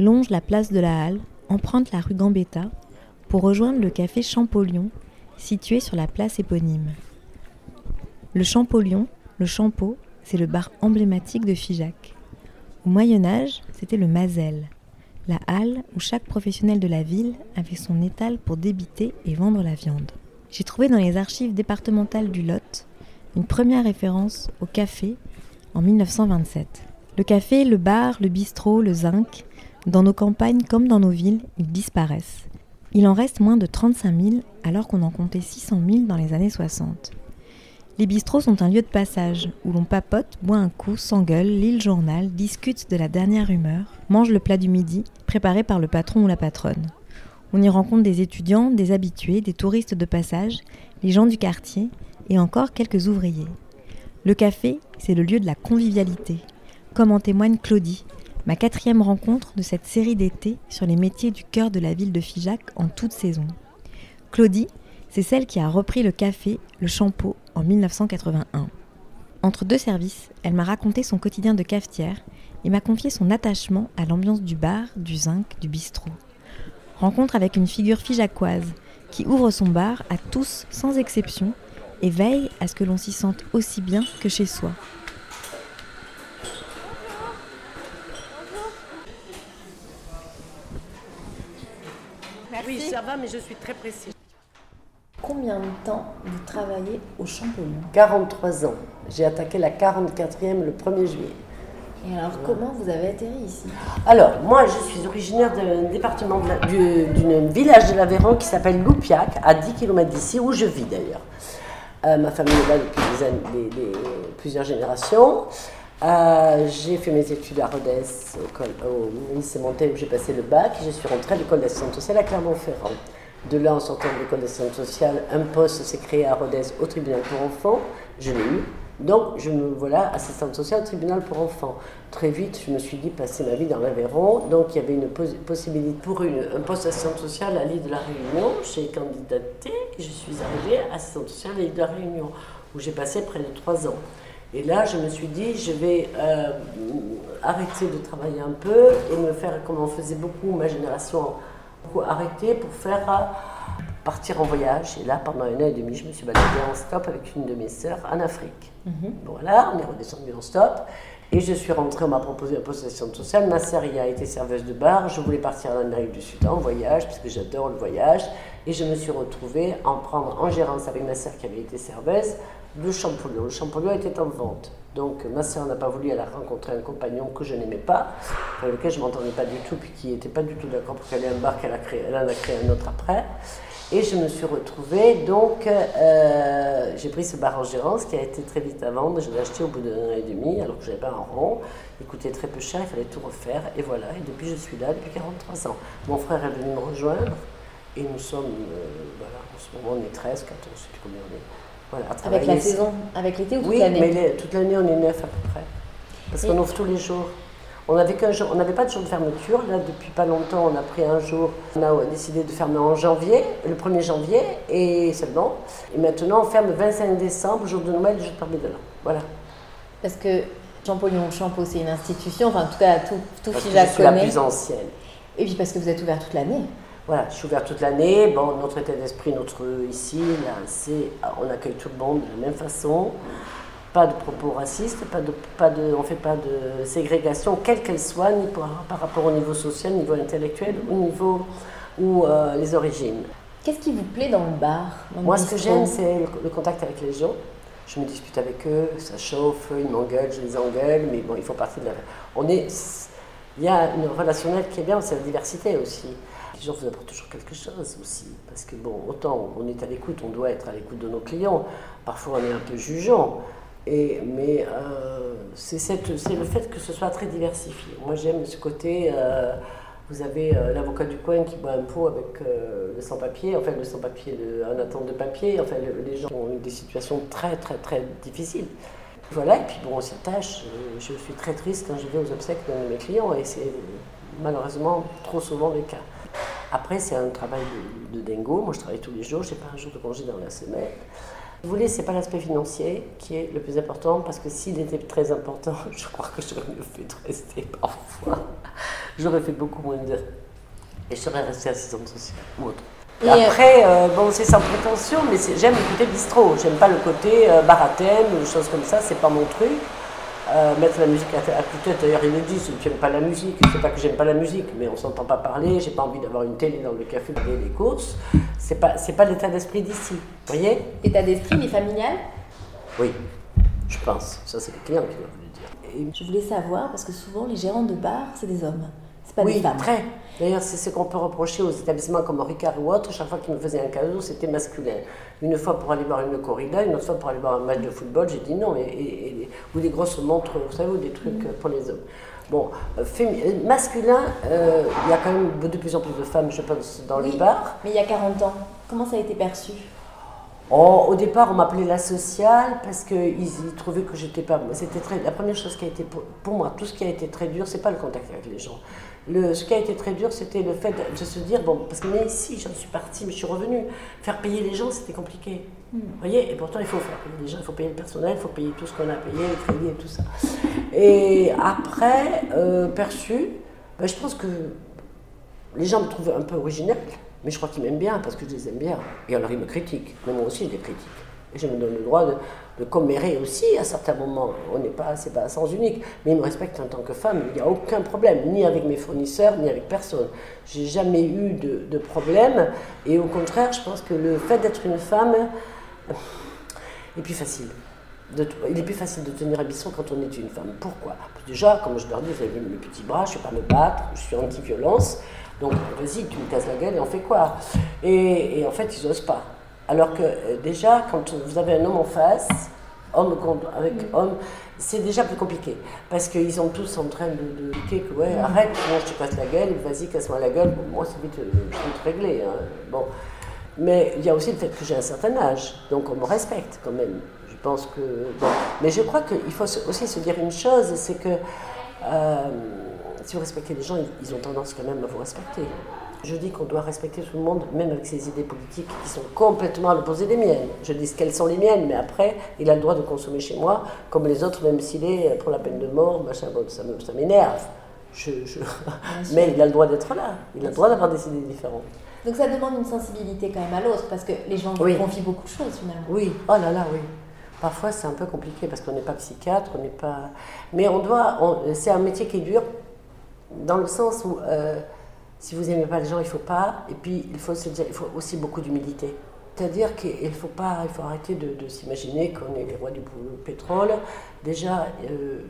longe la place de la Halle, emprunte la rue Gambetta pour rejoindre le café Champollion, situé sur la place éponyme. Le Champollion, le Champeau, c'est le bar emblématique de Figeac. Au Moyen Âge, c'était le Mazel, la halle où chaque professionnel de la ville avait son étal pour débiter et vendre la viande. J'ai trouvé dans les archives départementales du Lot une première référence au café en 1927. Le café, le bar, le bistrot, le zinc, dans nos campagnes comme dans nos villes, ils disparaissent. Il en reste moins de 35 000 alors qu'on en comptait 600 000 dans les années 60. Les bistrots sont un lieu de passage où l'on papote, boit un coup, s'engueule, lit le journal, discute de la dernière humeur, mange le plat du midi, préparé par le patron ou la patronne. On y rencontre des étudiants, des habitués, des touristes de passage, les gens du quartier et encore quelques ouvriers. Le café, c'est le lieu de la convivialité, comme en témoigne Claudie, ma quatrième rencontre de cette série d'été sur les métiers du cœur de la ville de Figeac en toute saison. Claudie, c'est celle qui a repris le café, le champeau, en 1981. Entre deux services, elle m'a raconté son quotidien de cafetière et m'a confié son attachement à l'ambiance du bar, du zinc, du bistrot. Rencontre avec une figure figeacoise qui ouvre son bar à tous sans exception et veille à ce que l'on s'y sente aussi bien que chez soi. Oui, ça va, mais je suis très précise. Combien de temps vous travaillez au Champollion 43 ans. J'ai attaqué la 44e le 1er juillet. Et alors, comment vous avez atterri ici? Alors, moi, je suis originaire d'un département d'un village de l'Aveyron qui s'appelle Loupiac, à 10 km d'ici, où je vis d'ailleurs. Euh, ma famille est là depuis des, plusieurs générations. Euh, j'ai fait mes études à Rodez, au, lycée Montaigne, où j'ai passé le bac. Et je suis rentrée à l'école d'assistante sociale à Clermont-Ferrand. De là, en sortant de l'école d'assistante sociale, un poste s'est créé à Rodez au tribunal pour enfants. Je l'ai eu. Donc, je me voilà assistante sociale au tribunal pour enfants. Très vite, je me suis dit passer ma vie dans l'Aveyron. Donc, il y avait une possibilité pour un poste d'assistante sociale à l'île de la Réunion. J'ai candidaté et je suis arrivée assistante sociale à l'île de la Réunion, où j'ai passé près de trois ans. Et là, je me suis dit, je vais euh, arrêter de travailler un peu et me faire comme on faisait beaucoup, ma génération, beaucoup arrêter pour faire euh, partir en voyage. Et là, pendant un an et demi, je me suis baladée en stop avec une de mes sœurs en Afrique. Voilà, on est redescendu en stop. Et je suis rentrée, on m'a proposé la d'assistante sociale. Ma sœur y a été serveuse de bar. Je voulais partir en Amérique du Sud en voyage, parce que j'adore le voyage. Et je me suis retrouvée en prendre en gérance avec ma sœur qui avait été serveuse le Champollion. Le Champollion était en vente. Donc ma sœur n'a pas voulu, elle a rencontré un compagnon que je n'aimais pas, avec lequel je ne m'entendais pas du tout, puis qui n'était pas du tout d'accord pour qu'elle ait un bar qu'elle a créé, elle en a créé un autre après. Et je me suis retrouvée, donc euh, j'ai pris ce bar en gérance qui a été très vite à vendre. Je l'ai acheté au bout d'un an et demi, alors que je n'avais pas un rond. Il coûtait très peu cher, il fallait tout refaire. Et voilà, et depuis je suis là, depuis 43 ans. Mon frère est venu me rejoindre, et nous sommes, euh, voilà, en ce moment on est 13, 14, je ne sais plus combien on est. Voilà, Avec la saison Avec l'été ou toute Oui, l'année mais les- toute l'année on est neuf à peu près. Parce qu'on ouvre tous les jours. On n'avait pas de jour de fermeture. Là, depuis pas longtemps, on a pris un jour. On a décidé de fermer en janvier, le 1er janvier, et seulement. Et maintenant, on ferme le 25 décembre, jour de Noël, jour de Parmi de l'an. Voilà. Parce que Champollion, Champeau, c'est une institution, enfin en tout cas tout, tout Figeac je suis la connaît. plus ancienne. Et puis parce que vous êtes ouvert toute l'année. Voilà, je suis ouverte toute l'année. Bon, notre état d'esprit, notre ici, là, c'est, on accueille tout le monde de la même façon. Pas de propos racistes, pas de, pas de, on ne fait pas de ségrégation, quelle qu'elle soit, ni par, par rapport au niveau social, niveau intellectuel, ou niveau ou euh, les origines. Qu'est-ce qui vous plaît dans le bar dans le Moi, ce que j'aime, c'est le, le contact avec les gens. Je me dispute avec eux, ça chauffe, ils m'engueulent, je les engueule, mais bon, ils font partie de la. On est, il y a une relationnelle qui est bien, c'est la diversité aussi. Les gens vous apportent toujours quelque chose aussi, parce que bon, autant on est à l'écoute, on doit être à l'écoute de nos clients. Parfois, on est un peu jugeant, et mais euh, c'est le fait que ce soit très diversifié. Moi, j'aime ce côté. euh, Vous avez euh, l'avocat du coin qui boit un pot avec le sans-papier, enfin le sans-papier, un attente de papier, enfin le- les gens ont des situations très très très difficiles. Voilà, et puis bon, on s'attache. Je suis très triste quand je vais aux obsèques de mes clients et c'est malheureusement trop souvent le cas. Après, c'est un travail de, de dingo. Moi, je travaille tous les jours, je n'ai pas un jour de congé dans la semaine. Vous voulez, c'est pas l'aspect financier qui est le plus important parce que s'il était très important, je crois que j'aurais mieux fait de rester parfois. J'aurais fait beaucoup moins d'heures et je serais restée assistante sociale ou autre. Et, Après, euh, bon, c'est sans prétention, mais j'aime le côté bistrot. J'aime pas le côté euh, bar à thème ou choses comme ça, c'est pas mon truc. Euh, mettre la musique à, à toute tête, d'ailleurs ils le disent, tu n'aimes pas la musique, c'est pas que j'aime pas la musique, mais on s'entend pas parler, j'ai pas envie d'avoir une télé dans le café pour les courses, c'est pas, c'est pas l'état d'esprit d'ici, vous voyez? État d'esprit, mais familial? Oui, je pense, ça c'est les clients qui doivent le dire. Et- Je voulais savoir, parce que souvent les gérants de bar, c'est des hommes, c'est pas oui, des femmes. très. D'ailleurs, c'est ce qu'on peut reprocher aux établissements comme Ricard ou autres. Chaque fois qu'ils me faisaient un cadeau, c'était masculin. Une fois pour aller voir une corrida, une autre fois pour aller voir un match de football, j'ai dit non. Et, et- et- ou des grosses montres, vous savez, ou des trucs euh, pour les hommes. Bon, euh, euh, masculin, euh, il y a quand même de plus en plus de femmes, je pense, dans les bars. Mais il y a 40 ans, comment ça a été perçu? Oh, au départ, on m'appelait la sociale parce qu'ils ils trouvaient que j'étais pas. C'était très. La première chose qui a été pour, pour moi, tout ce qui a été très dur, c'est pas le contact avec les gens. Le, ce qui a été très dur, c'était le fait de, de se dire bon, parce que mais ici, j'en suis partie, mais je suis revenue. Faire payer les gens, c'était compliqué. Vous voyez, et pourtant, il faut faire payer les gens, il faut payer le personnel, il faut payer tout ce qu'on a payé, les crédits et tout ça. Et après, euh, perçu, ben, je pense que les gens me trouvent un peu original, mais je crois qu'ils m'aiment bien parce que je les aime bien. Et alors ils me critiquent, mais moi aussi je les critique. Et je me donne le droit de, de commérer aussi à certains moments. On n'est pas, c'est pas un sens unique, mais ils me respectent en tant que femme. Il n'y a aucun problème, ni avec mes fournisseurs, ni avec personne. J'ai jamais eu de, de problème. Et au contraire, je pense que le fait d'être une femme est plus facile. Il est plus facile de tenir un bistrot quand on est une femme. Pourquoi? Déjà, comme je leur dis, vous avez vu mes petits bras, je ne vais pas me battre, je suis anti-violence. Donc, vas-y, tu me casses la gueule et on fait quoi? Et, et en fait, ils n'osent pas. Alors que euh, déjà, quand vous avez un homme en face, homme contre- avec homme, c'est déjà plus compliqué. Parce qu'ils sont tous en train de, de dire que, ouais, arrête, sinon je te casse la gueule, vas-y, casse-moi la gueule. Bon, moi, c'est vite, euh, je vais te régler. hein. Bon. Mais il y a aussi le fait que j'ai un certain âge, donc on me respecte quand même. Je pense que. bon. Mais je crois qu'il faut aussi se dire une chose, c'est que euh, si vous respectez les gens, ils, ils ont tendance quand même à vous respecter. Je dis qu'on doit respecter tout le monde, même avec ses idées politiques qui sont complètement à l'opposé des miennes. Je dis quelles sont les miennes, mais après, il a le droit de consommer chez moi, comme les autres, même s'il est pour la peine de mort, machin, bon, ça m'énerve. Je- je- Mais il a le droit d'être là, il a le droit d'avoir des idées différentes. Donc ça demande une sensibilité quand même à l'autre, parce que les gens Oui. confient beaucoup de choses finalement. Oui, oh là là, oui. Parfois, c'est un peu compliqué parce qu'on n'est pas psychiatre, on n'est pas. Mais on doit. on- C'est un métier qui est dur dans le sens où euh, si vous n'aimez pas les gens, il faut pas. Et puis, il faut aussi beaucoup d'humilité. C'est-à-dire qu'il faut pas, faut arrêter de, s'imaginer qu'on est les rois du pétrole. Déjà, euh,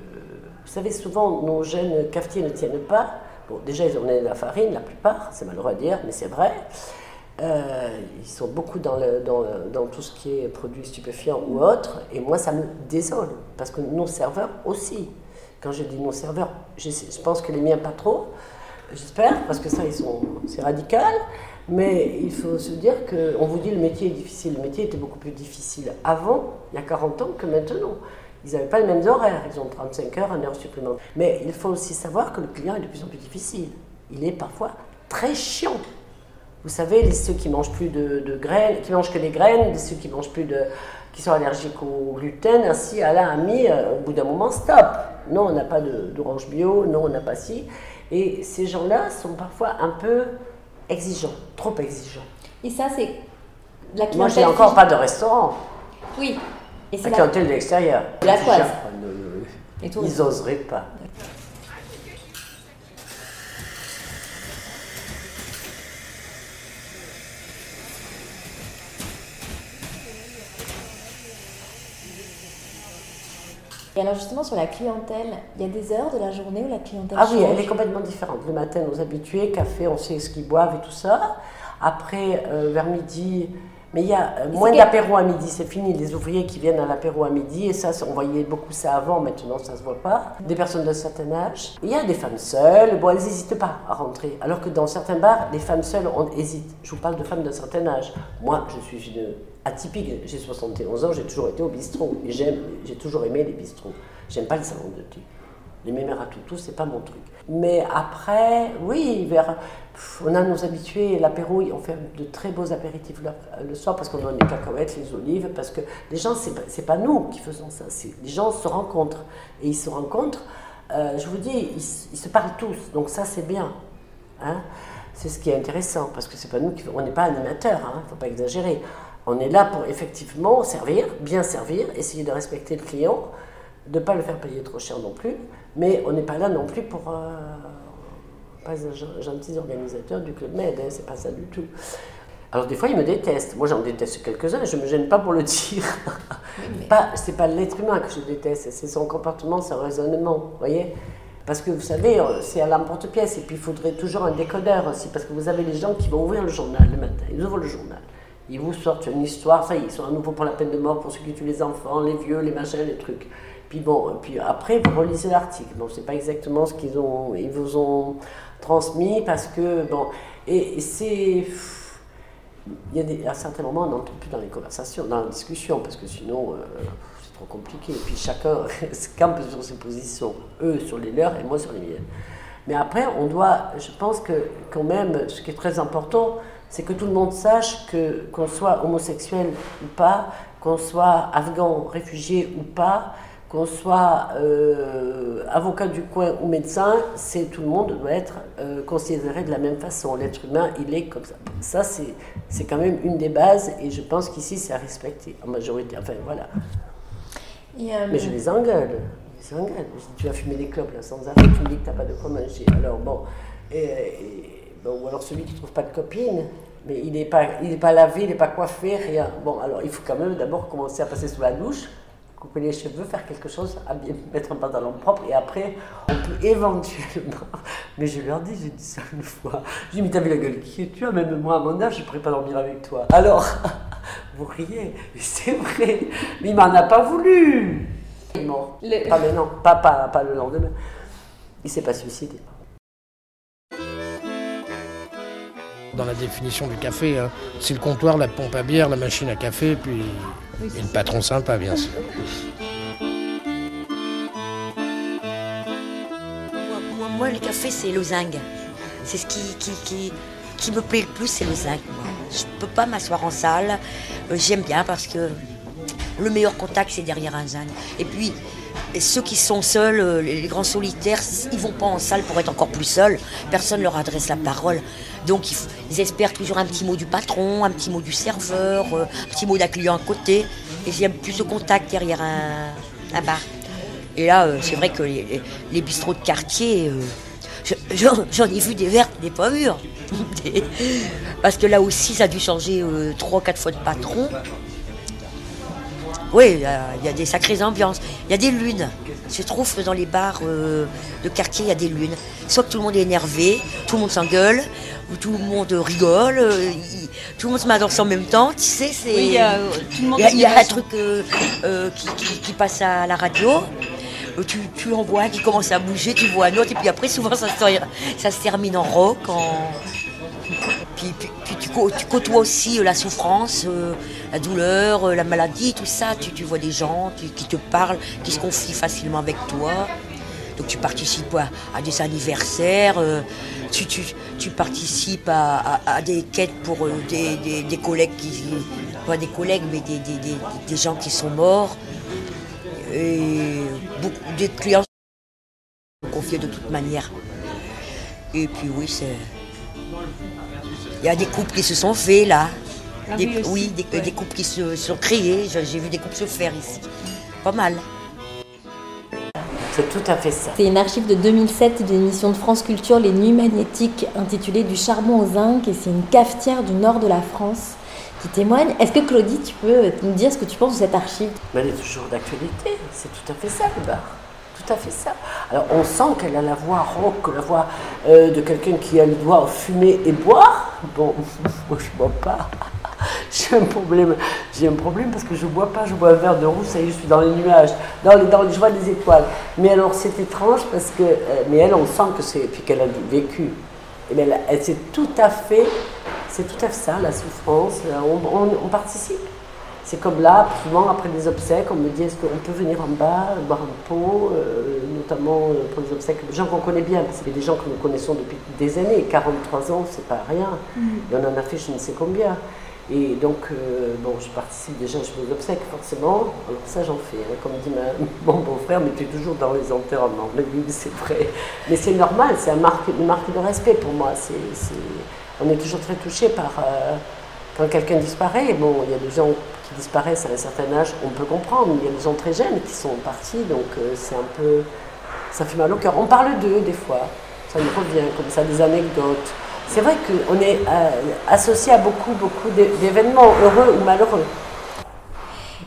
vous savez, souvent nos jeunes cafetiers ne tiennent pas. Bon, déjà, ils ont de la farine, la plupart, c'est malheureux à dire, mais c'est vrai. Euh, ils sont beaucoup dans, tout ce qui est produits stupéfiants ou autres, et moi ça me désole, parce que nos serveurs aussi. Quand je dis nos serveurs, je pense que les miens pas trop, j'espère, parce que ça ils sont, c'est radical, mais il faut se dire qu'on vous dit le métier est difficile. Le métier était beaucoup plus difficile avant, il y a 40 ans, que maintenant. Ils n'avaient pas les mêmes horaires, ils ont 35 heures, un heure supplémentaire. Mais il faut aussi savoir que le client est de plus en plus difficile. Il est parfois très chiant. Vous savez, ceux qui mangent plus de, graines, qui mangent que des graines, ceux qui mangent plus de, qui sont allergiques au gluten, ainsi Alain a mis euh, au bout d'un moment stop. Non, on n'a pas d'orange bio, non, on n'a pas ci. Et ces gens-là sont parfois un peu exigeants, trop exigeants. Et ça, c'est la clientèle. Moi, j'ai encore pas de restaurant. Oui. Et c'est La la... clientèle de l'extérieur. La Ils toise. touristes. Ils oseraient pas. Et alors justement sur la clientèle, il y a des heures de la journée où la clientèle Ah oui, elle est complètement différente. Le matin, nos habitués, café, on sait ce qu'ils boivent et tout ça. Après, euh, vers midi, Mais il y a euh, moins d'apéro à midi, c'est fini. Les ouvriers qui viennent à l'apéro à midi, et ça, on voyait beaucoup ça avant, maintenant ça se voit pas. Des personnes d'un certain âge. Il y a des femmes seules, bon, elles n'hésitent pas à rentrer. Alors que dans certains bars, les femmes seules, on hésite. Je vous parle de femmes d'un certain âge. Moi, je suis une atypique, j'ai 71 ans, j'ai toujours été au bistrot. Et j'aime, j'ai toujours aimé les bistrots. J'aime pas le salon de thé. Les mémères à tout, c'est pas mon truc. Mais après, oui, vers, on a nos habitués, l'apéro, on fait de très beaux apéritifs le, soir parce qu'on donne les cacahuètes, les olives, parce que les gens, c'est pas nous qui faisons ça, les gens se rencontrent. Et ils se rencontrent, euh, je vous dis, ils, se parlent tous, donc ça c'est bien. Hein. c'est ce qui est intéressant, parce que c'est pas nous qui, on n'est pas animateurs, il hein, ne faut pas exagérer. On est là pour effectivement servir, bien servir, essayer de respecter le client, de ne pas le faire payer trop cher non plus, mais on n'est pas là non plus pour euh, pas un gentil organisateur du Club Med, hein, c'est pas ça du tout. Alors des fois, ils me détestent. Moi, j'en déteste quelques-uns, je ne me gêne pas pour le dire. Ce pas, c'est pas l'être humain que je déteste, c'est son comportement, son raisonnement, vous voyez Parce que vous savez, euh, c'est à l'emporte-pièce, et puis il faudrait toujours un décodeur aussi, parce que vous avez les gens qui vont ouvrir le journal le matin, ils ouvrent le journal. Ils vous sortent une histoire, ça y est, ils sont à nouveau pour la peine de mort, pour ceux qui tuent les enfants, les vieux, les machins, les trucs. Puis bon, puis après, vous relisez l'article. Bon, c'est pas exactement ce qu'ils ont, ils vous ont transmis parce que, bon, et, c'est. Il y a des, à certains moments, on n'entre plus dans les conversations, dans la discussion, parce que sinon, euh, c'est trop compliqué. Et puis chacun se campe sur ses positions, eux sur les leurs et moi sur les miennes. Mais après, on doit, je pense que quand même, ce qui est très important, c'est que tout le monde sache que qu'on soit homosexuel ou pas, qu'on soit afghan, réfugié ou pas, qu'on soit euh, avocat du coin ou médecin, c'est tout le monde doit être euh, considéré de la même façon. L'être humain, il est comme ça. Ça, c'est quand même une des bases et je pense qu'ici, c'est à respecter en majorité. Enfin, voilà. Euh, Mais je les engueule. Je les engueule. Je dis, tu vas fumer des clopes là, sans arrêt, tu me dis que tu n'as pas de quoi manger. Alors, bon, bon, ou alors celui qui ne trouve pas de copine, mais il n'est pas, pas lavé, il n'est pas coiffé, rien. Bon, alors il faut quand même d'abord commencer à passer sous la douche couper les cheveux, faire quelque chose, habiller, mettre un pantalon propre, et après, on peut éventuellement. Mais je leur dis, j'ai dit ça une fois. J'ai dit, mais t'as vu la gueule qui est tu as Même moi, à mon âge, je ne pourrais pas dormir avec toi. Alors, vous riez, mais c'est vrai. Mais il m'en a pas voulu. Il est mort. Pas maintenant, pas, pas, pas le lendemain. Il s'est pas suicidé. Dans la définition du café, hein, c'est le comptoir, la pompe à bière, la machine à café, puis et le patron sympa, bien sûr. Moi, le café, c'est le zinc. C'est ce qui, qui, qui, me plaît le plus, c'est le zinc. Je ne peux pas m'asseoir en salle. Euh, j'aime bien parce que le meilleur contact, c'est derrière un zinc. Et puis, ceux qui sont seuls, euh, les grands solitaires, ils vont pas en salle pour être encore plus seuls. Personne leur adresse la parole. Donc ils, espèrent toujours un petit mot du patron, un petit mot du serveur, euh, un petit mot d'un client à côté. Et j'aime plus de contact derrière un, bar. Et là, euh, c'est vrai que les, bistrots de quartier, j'en ai vu des verts, des pas. Parce que là aussi, ça a dû changer trois, quatre fois de patron. Oui, il y, a des sacrées ambiances. Il y a des lunes. Je trouve que dans les bars euh, de quartier, il y a des lunes. Soit que tout le monde est énervé, tout le monde s'engueule, ou tout le monde rigole, euh, tout le monde se met à danser en même temps. Tu sais, c'est. il y a, un truc euh, qui, passe à la radio. Tu, tu en vois qui commence à bouger, tu vois un autre, et puis après, souvent, ça se, ça se termine en rock, en, puis, tu, côtoies aussi euh, la souffrance, euh, la douleur, euh, la maladie, tout ça. Tu, vois des gens qui te parlent, qui se confient facilement avec toi. Donc tu participes à, des anniversaires, tu, participes à, des quêtes pour des, collègues, qui, pas des collègues, mais des, gens qui sont morts. Et beaucoup, des clients sont confiés de toute manière. Et puis oui, c'est... Il y a des couples qui se sont faits là. Ah oui, des, couples qui se sont créés. J'ai vu des couples se faire ici. Pas mal. C'est tout à fait ça. C'est une archive de 2007 d'une émission de France Culture, Les Nuits Magnétiques, intitulée Du charbon au zinc. Et c'est une cafetière du nord de la France qui témoigne. Est-ce que Claudie, tu peux nous dire ce que tu penses de cette archive? Elle est toujours d'actualité. C'est tout à fait ça, le bar tout à fait ça. Alors on sent qu'elle a la voix rauque, la voix euh, de quelqu'un qui a le doigt fumer et boire. Bon, moi je bois pas. j'ai un problème. J'ai un problème parce que je bois pas, je bois un verre de rouge, ça y est, je suis dans les nuages, dans les, dans je vois des étoiles. Mais alors c'est étrange parce que, euh, mais elle, on sent que c'est, puis qu'elle a vécu. Et elle, c'est tout à fait, c'est tout à fait ça, la souffrance. On participe. C'est comme là, souvent après des obsèques, on me dit est-ce qu'on peut venir en bas, boire un pot, euh, notamment euh, pour les obsèques, des gens qu'on connaît bien, parce que c'est des gens que nous connaissons depuis des années, 43 ans, c'est pas rien. Et on en a fait je ne sais combien. Et donc, euh, bon, je participe déjà je fais aux obsèques, forcément. Alors ça, j'en fais. hein. Comme dit ma- mon beau-frère, mais tu es toujours dans les enterrements. Mais oui, c'est vrai. Mais c'est normal, c'est un marque, une marque de respect pour moi. C'est, c'est- On est toujours très touché par... euh, quand quelqu'un disparaît, bon, il y a des gens qui disparaissent à un certain âge, on peut comprendre. mais Il y a des gens très jeunes qui sont partis, donc euh, c'est un peu... Ça fait mal au cœur. On parle d'eux, des fois. Ça nous revient, comme ça, des anecdotes. C'est vrai qu'on est euh, associé à beaucoup, beaucoup d'é- d'événements, heureux ou malheureux.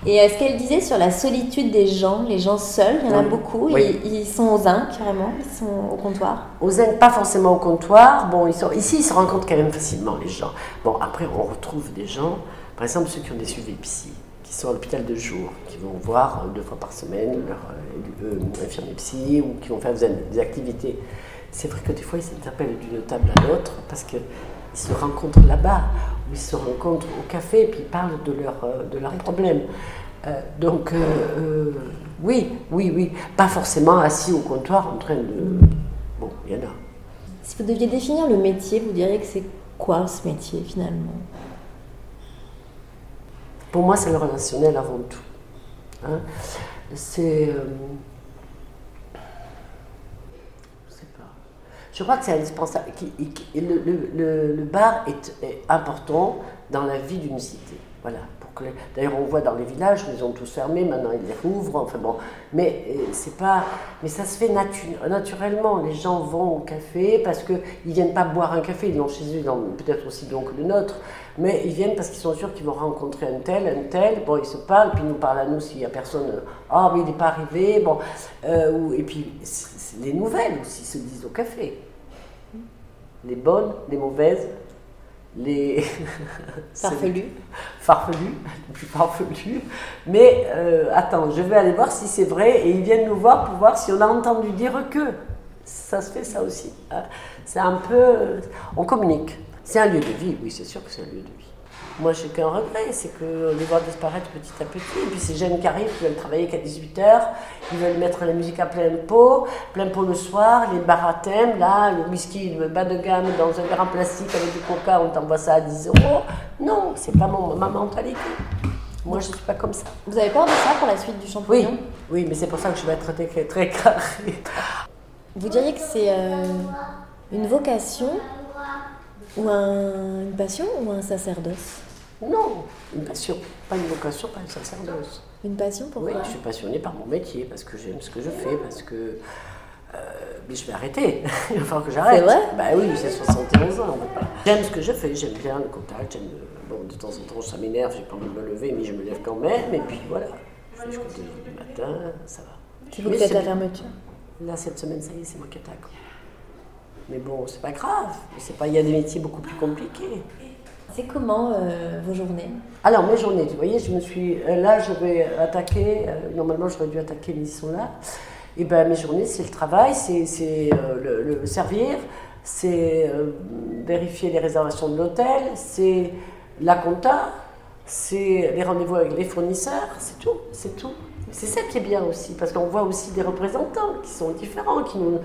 Et euh, ce qu'elle disait sur la solitude des gens, les gens seuls, il y en a Oui. beaucoup, Oui. ils, ils sont aux zinc carrément, ils sont au comptoir. Aux Indes, pas forcément au comptoir. Bon, ils sont, ici, ils se rencontrent quand même facilement, les gens. Bon, après, on retrouve des gens, par exemple, ceux qui ont des suivis psy, qui sont à l'hôpital de jour, qui vont voir euh, deux fois par semaine leur euh, euh, infirmier psy ou qui vont faire des, des activités. C'est vrai que des fois, ils s'interpellent d'une table à l'autre parce qu'ils se rencontrent là-bas, ou ils se rencontrent au café et puis ils parlent de leurs euh, de leurs problèmes. Euh, donc, euh, euh, oui, oui, oui. Pas forcément assis au comptoir en train de. Bon, il y en a. Si vous deviez définir le métier, vous diriez que c'est quoi ce métier finalement? Pour moi, c'est le relationnel avant tout. Hein. C'est. euh, je sais pas. Je crois que c'est indispensable. Le- le- le bar est, est important dans la vie d'une cité. Voilà. Que D'ailleurs, on voit dans les villages, ils ont tous fermés, maintenant ils les rouvrent. Enfin bon. Mais euh, c'est pas. Mais ça se fait natu- naturellement. Les gens vont au café parce qu'ils ne viennent pas boire un café, ils l'ont chez eux, ils peut-être aussi bien que le nôtre. Mais ils viennent parce qu'ils sont sûrs qu'ils vont rencontrer un tel, un tel. Bon, ils se parlent, puis ils nous parlent à nous s'il n'y a personne. euh, Ah, mais il n'est pas arrivé. Bon, Euh, et puis les nouvelles aussi se disent au café. Les bonnes, les mauvaises, les Farfelu. farfelus, les plus farfelus. Mais euh, attends, je vais aller voir si c'est vrai et ils viennent nous voir pour voir si on a entendu dire que. Ça se fait ça aussi. hein. C'est un peu. On communique. C'est un lieu de vie, oui, c'est sûr que c'est un lieu de vie. Moi, j'ai qu'un regret, c'est que les voir disparaître petit à petit. Et puis ces jeunes qui arrivent, qui veulent travailler qu'à 18h, ils veulent mettre la musique à plein pot, plein pot le soir, les bars à thème, là, le whisky, le bas de gamme dans un verre en plastique avec du coca, on t'envoie ça à 10 euros. Non, c'est pas mon, ma mentalité. Moi, je suis pas comme ça. Vous avez peur de ça pour la suite du Oui, champignon? Oui, mais c'est pour ça que je vais être très, très carré. Vous diriez que c'est euh, une vocation ou un- une passion ou un sacerdoce? Non, une passion, pas une vocation, pas une sacerdoce. Une passion Oui, pourquoi je suis passionnée par mon métier, parce que j'aime ce que je fais, parce que. euh, mais je vais arrêter. Il va falloir que j'arrête. C'est Bah oui, j'ai 71 ans. J'aime ce que je fais, j'aime bien le contact, j'aime. Bon, de temps en temps, ça m'énerve, j'ai pas envie de me lever, mais je me lève quand même, et puis voilà. Je jusqu'au début du matin, ça va. Qui faites c'est la fermeture. Là, cette semaine, ça y est, c'est moi qui attaque. Mais bon, c'est pas grave. C'est pas, il y a des métiers beaucoup plus compliqués. C'est comment euh, vos journées? Alors, mes journées, vous voyez, je me suis. euh, Là, je vais attaquer. euh, normalement, j'aurais dû attaquer, mais ils sont là. Et ben, mes journées, c'est le travail, c'est euh, le, le servir, c'est vérifier les réservations de l'hôtel, c'est la compta, c'est les rendez-vous avec les fournisseurs, c'est tout, c'est tout. C'est ça qui est bien aussi, parce qu'on voit aussi des représentants qui sont différents, qui nous,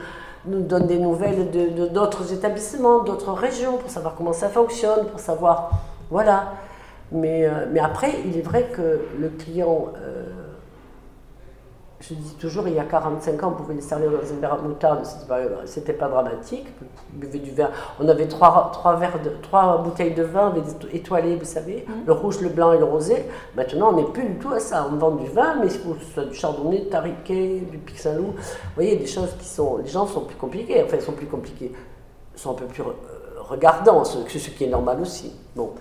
nous donnent des nouvelles de d'autres établissements, d'autres régions, pour savoir comment ça fonctionne, pour savoir. Voilà. Mais, euh, après, il est vrai que le client, euh, je dis toujours, il y a 45 ans, on pouvait les servir dans un verre à moutarde, c'était pas, pas dramatique. On buvait du verre. On avait trois, trois, verres de, trois bouteilles de vin étoilés, vous savez, le rouge, le blanc et le rosé. Maintenant, on n'est plus du tout à ça. On vend du vin, mais il faut que ce soit du chardonnay, du tariquet, du pic Saint-Loup. Vous voyez, des choses qui sont. Les gens sont plus compliqués. Enfin, ils sont plus compliqués. Ils sont un peu plus euh, regardants, ce, ce qui est normal aussi. Bon.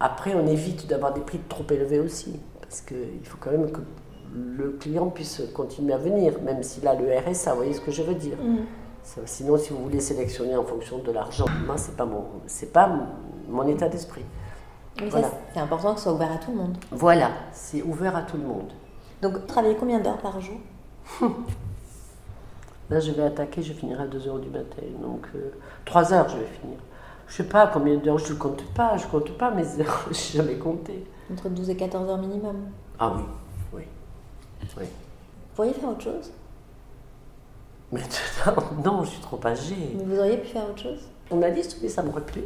Après, on évite d'avoir des prix trop élevés aussi, parce qu'il faut quand même que le client puisse continuer à venir, même s'il a le RSA, vous voyez ce que je veux dire. Ça, Sinon, si vous voulez sélectionner en fonction de l'argent, moi, c'est pas mon, pas mon état d'esprit. Voilà. c'est important que ce soit ouvert à tout le monde. Voilà, c'est ouvert à tout le monde. Donc, vous travaillez combien d'heures par jour? Là, je vais attaquer, je finirai à 2h du matin. Donc, 3 heures, je vais finir. Je sais pas combien d'heures, je ne compte pas, je compte pas mes heures, je n'ai jamais compté. Entre 12 et 14 heures minimum. Ah oui, oui, oui. Vous pourriez faire autre chose? Maintenant, non, je suis trop âgée. Mais vous auriez pu faire autre chose? Journaliste, oui, ça m'aurait plu.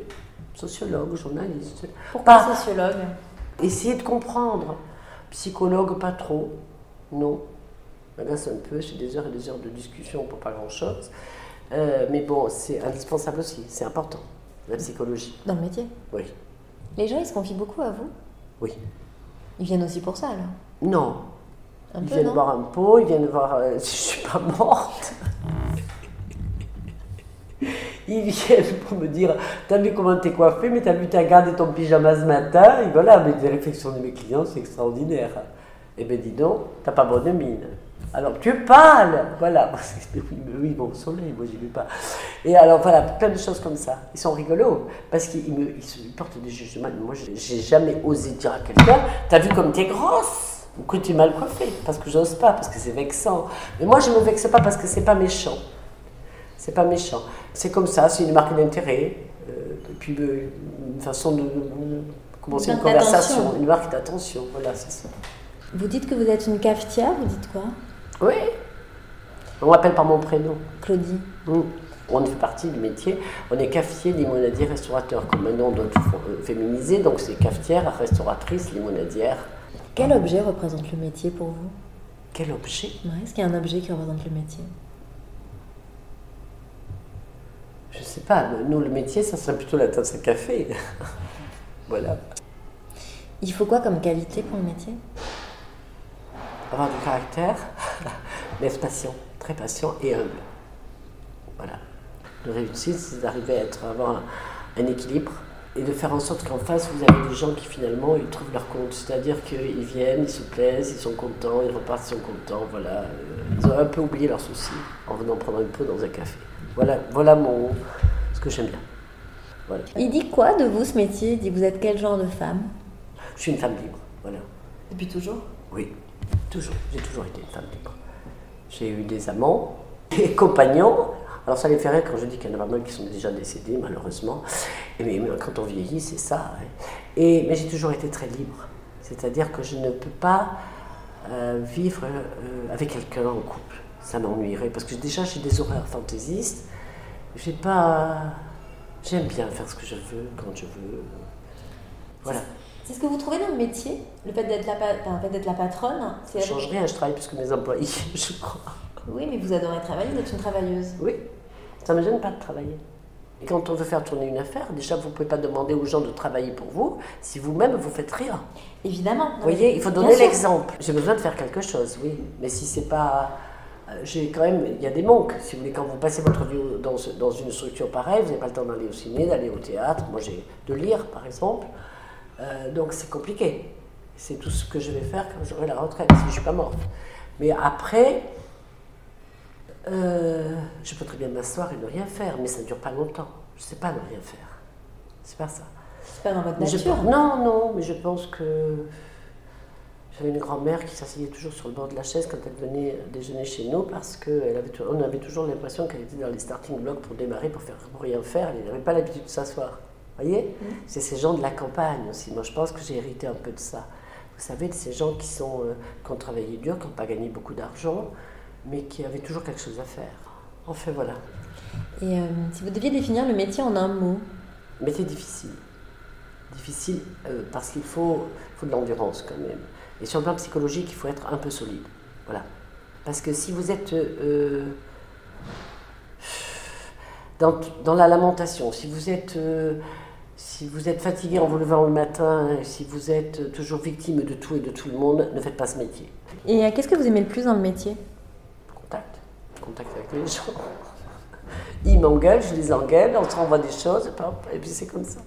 Sociologue, journaliste. Pourquoi Pas- sociologue? Essayer de comprendre. Psychologue, pas trop. Non. M'agace un peu, j'ai des heures et des heures de discussion pour pas grand-chose. Euh, mais bon, c'est indispensable aussi, c'est important, la psychologie. Dans le métier? Oui, Les gens, ils se confient beaucoup à vous? Oui. Ils viennent aussi pour ça, alors? Non. Un ils peu, viennent voir un pot, ils viennent voir euh, si je suis pas morte. Ils viennent pour me dire T'as vu comment t'es coiffée, mais t'as vu, t'as gardé ton pyjama ce matin. Et voilà, mais les réflexions de mes clients, c'est extraordinaire. Eh bien, dis donc, t'as pas bonne mine. Alors, tu es pâle Voilà. Oui, oui, bon, soleil, moi, j'y vais pas. Et alors, voilà, plein de choses comme ça. Ils sont rigolos parce qu'ils me, ils se- ils portent des jugements. Moi, j'ai jamais osé dire à quelqu'un T'as vu comme t'es grosse? Ou que tu es mal coiffée Parce que j'ose pas, parce que c'est vexant. Mais moi, je me vexe pas parce que c'est pas méchant. C'est pas méchant. C'est comme ça, c'est une marque d'intérêt. euh, et puis euh, une façon de, de commencer Une une conversation, une marque d'attention. Voilà, c'est ça. Vous dites que vous êtes une cafetière, vous dites quoi? Oui. On m'appelle par mon prénom. Claudie. Mm. On fait partie du métier. On est cafetier, limonadier, restaurateur. Comme un nom doit tout euh, féminiser, donc c'est cafetière, restauratrice, limonadière. Quel objet représente le métier pour vous? Quel objet? Ouais, Est-ce qu'il y a un objet qui représente le métier? Je sais pas. Nous, le métier, ça serait plutôt la tasse à café. voilà. Il faut quoi comme qualité pour le métier? Avoir du caractère, mais être patient, très patient et humble. Voilà. Le réussir, c'est d'arriver à être, avoir un, un équilibre et de faire en sorte qu'en face, vous avez des gens qui finalement, ils trouvent leur compte. C'est-à-dire qu'ils viennent, ils se plaisent, ils sont contents, ils repartent, ils sont contents. Voilà. Ils ont un peu oublié leurs soucis en venant prendre une peau dans un café. Voilà, voilà mon, ce que j'aime bien. Voilà. Il dit quoi de vous ce métier? Il dit vous êtes quel genre de femme? Je suis une femme libre. Voilà. Depuis toujours? Oui, toujours. J'ai toujours été une femme libre. J'ai eu des amants, des compagnons. Alors ça les fait rire quand je dis qu'il y en a pas mal qui sont déjà décédés, malheureusement. Et mais, quand on vieillit, c'est ça. hein. Et, mais j'ai toujours été très libre. C'est-à-dire que je ne peux pas euh, vivre euh, avec quelqu'un en couple. Ça m'ennuierait. Parce que déjà, j'ai des horaires fantaisistes. J'ai pas... J'aime bien faire ce que je veux, quand je veux. Voilà. C'est ce que vous trouvez dans le métier Le fait d'être la, enfin, d'être la patronne Ça ne change rien, je travaille plus que mes employés, je crois. Oui, mais vous adorez travailler, vous êtes une travailleuse. Oui, ça ne me gêne pas de travailler. Et quand on veut faire tourner une affaire, déjà, vous ne pouvez pas demander aux gens de travailler pour vous si vous-même vous faites rien. Évidemment. Vous voyez, il faut donner l'exemple. J'ai besoin de faire quelque chose, oui. Mais si c'est pas. euh, J'ai quand même. Il y a des manques. Si vous voulez, quand vous passez votre vie dans une structure pareille, vous n'avez pas le temps d'aller au ciné, d'aller au théâtre. Moi, j'ai de lire, par exemple. Euh, donc, c'est compliqué. C'est tout ce que je vais faire quand j'aurai la retraite, si je ne suis pas morte. Mais après, euh, je peux très bien m'asseoir et ne rien faire, mais ça ne dure pas longtemps. Je ne sais pas ne rien faire. C'est pas ça. C'est pas dans votre je nature. non, non, mais je pense que j'avais une grand-mère qui s'asseyait toujours sur le bord de la chaise quand elle venait déjeuner chez nous parce qu'on avait toujours l'impression qu'elle était dans les starting blocks pour démarrer, pour, faire, pour rien faire. Elle n'avait pas l'habitude de s'asseoir. Vous voyez C'est ces gens de la campagne aussi. Moi, je pense que j'ai hérité un peu de ça. Vous savez, de ces gens qui, sont, euh, qui ont travaillé dur, qui n'ont pas gagné beaucoup d'argent, mais qui avaient toujours quelque chose à faire. Enfin, voilà. Et euh, si vous deviez définir le métier en un mot, c'est difficile. Difficile euh, parce qu'il faut, faut de l'endurance quand même. Et sur le plan psychologique, il faut être un peu solide. Voilà. Parce que si vous êtes euh, dans, dans la lamentation, si vous êtes, si vous êtes fatigué en vous levant le matin, si vous êtes toujours victime de tout et de tout le monde, ne faites pas ce métier. et qu'est-ce que vous aimez le plus dans le métier? Contact avec les gens. Ils m'engueulent, je les engueule, on se renvoie des choses, et puis c'est comme ça.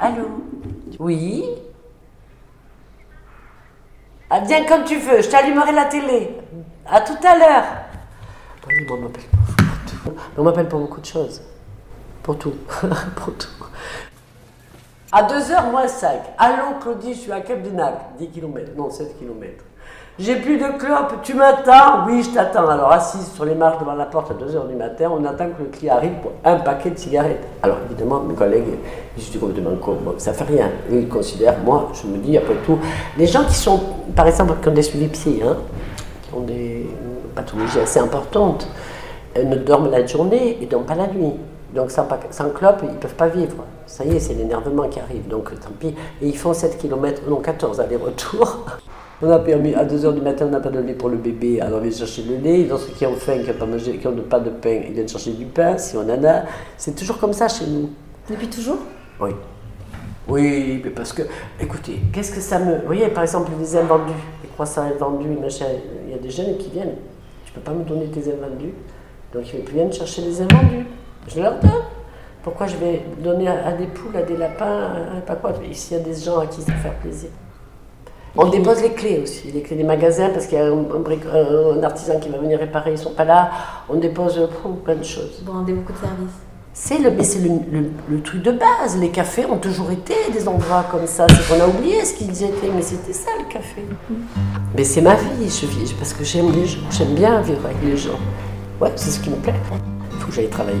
Allô? Oui? Ah, Viens comme tu veux, je t'allumerai la télé. À tout à l'heure. On m'appelle pas. On m'appelle pour beaucoup de choses. Pour tout. pour tout. À 2h moins 5. Allô Claudie, je suis à Cap d'Enac. 10 km. Non, 7 km. J'ai plus de clope, tu m'attends Oui, je t'attends. Alors, assise sur les marches devant la porte à 2h du matin, on attend que le client arrive pour un paquet de cigarettes. Alors, évidemment, mes collègues, je dis complètement con, bon, ça fait rien. Eux, ils considèrent, moi, je me dis, après tout, les gens qui sont, par exemple, qui ont des suivis psy, hein, qui ont des pathologies assez importantes, ne dorment la journée et dorment pas la nuit. Donc sans, sans clope, ils ne peuvent pas vivre. Ça y est, c'est l'énervement qui arrive. Donc tant pis. Et ils font 7 km, non 14 aller-retour. On a permis, à 2h du matin, on n'a pas de lait pour le bébé, alors on vient chercher le lait. Ceux qui ont faim, qui n'ont pas, mangé- qui ont pas de pain, ils viennent chercher du pain, si on en a. C'est toujours comme ça chez nous. Depuis toujours? Oui. Oui, mais parce que, écoutez, qu'est-ce que ça me. Vous voyez, par exemple, les invendus, les croissants invendus, machin, il y a des jeunes qui viennent. Tu peux pas me donner tes invendus. Donc ils viennent chercher les invendus. Je leur donne. Pourquoi je vais donner à, à des poules, à des lapins, à, à pas quoi? Ici, il y a des gens à qui ça fait plaisir. On dépose les clés aussi, les clés des magasins, parce qu'il y a un, artisan qui va venir réparer, ils sont pas là. On dépose pff, plein de choses. Vous rendez beaucoup de services. C'est le, mais c'est le, le- le truc de base. Les cafés ont toujours été des endroits comme ça. C'est qu'on a oublié ce qu'ils étaient, mais c'était ça le café. Mais c'est ma vie, je vis parce que j'aime les gens. J'aime bien vivre avec les gens. Ouais, c'est ce qui me plaît. Il faut que j'aille travailler.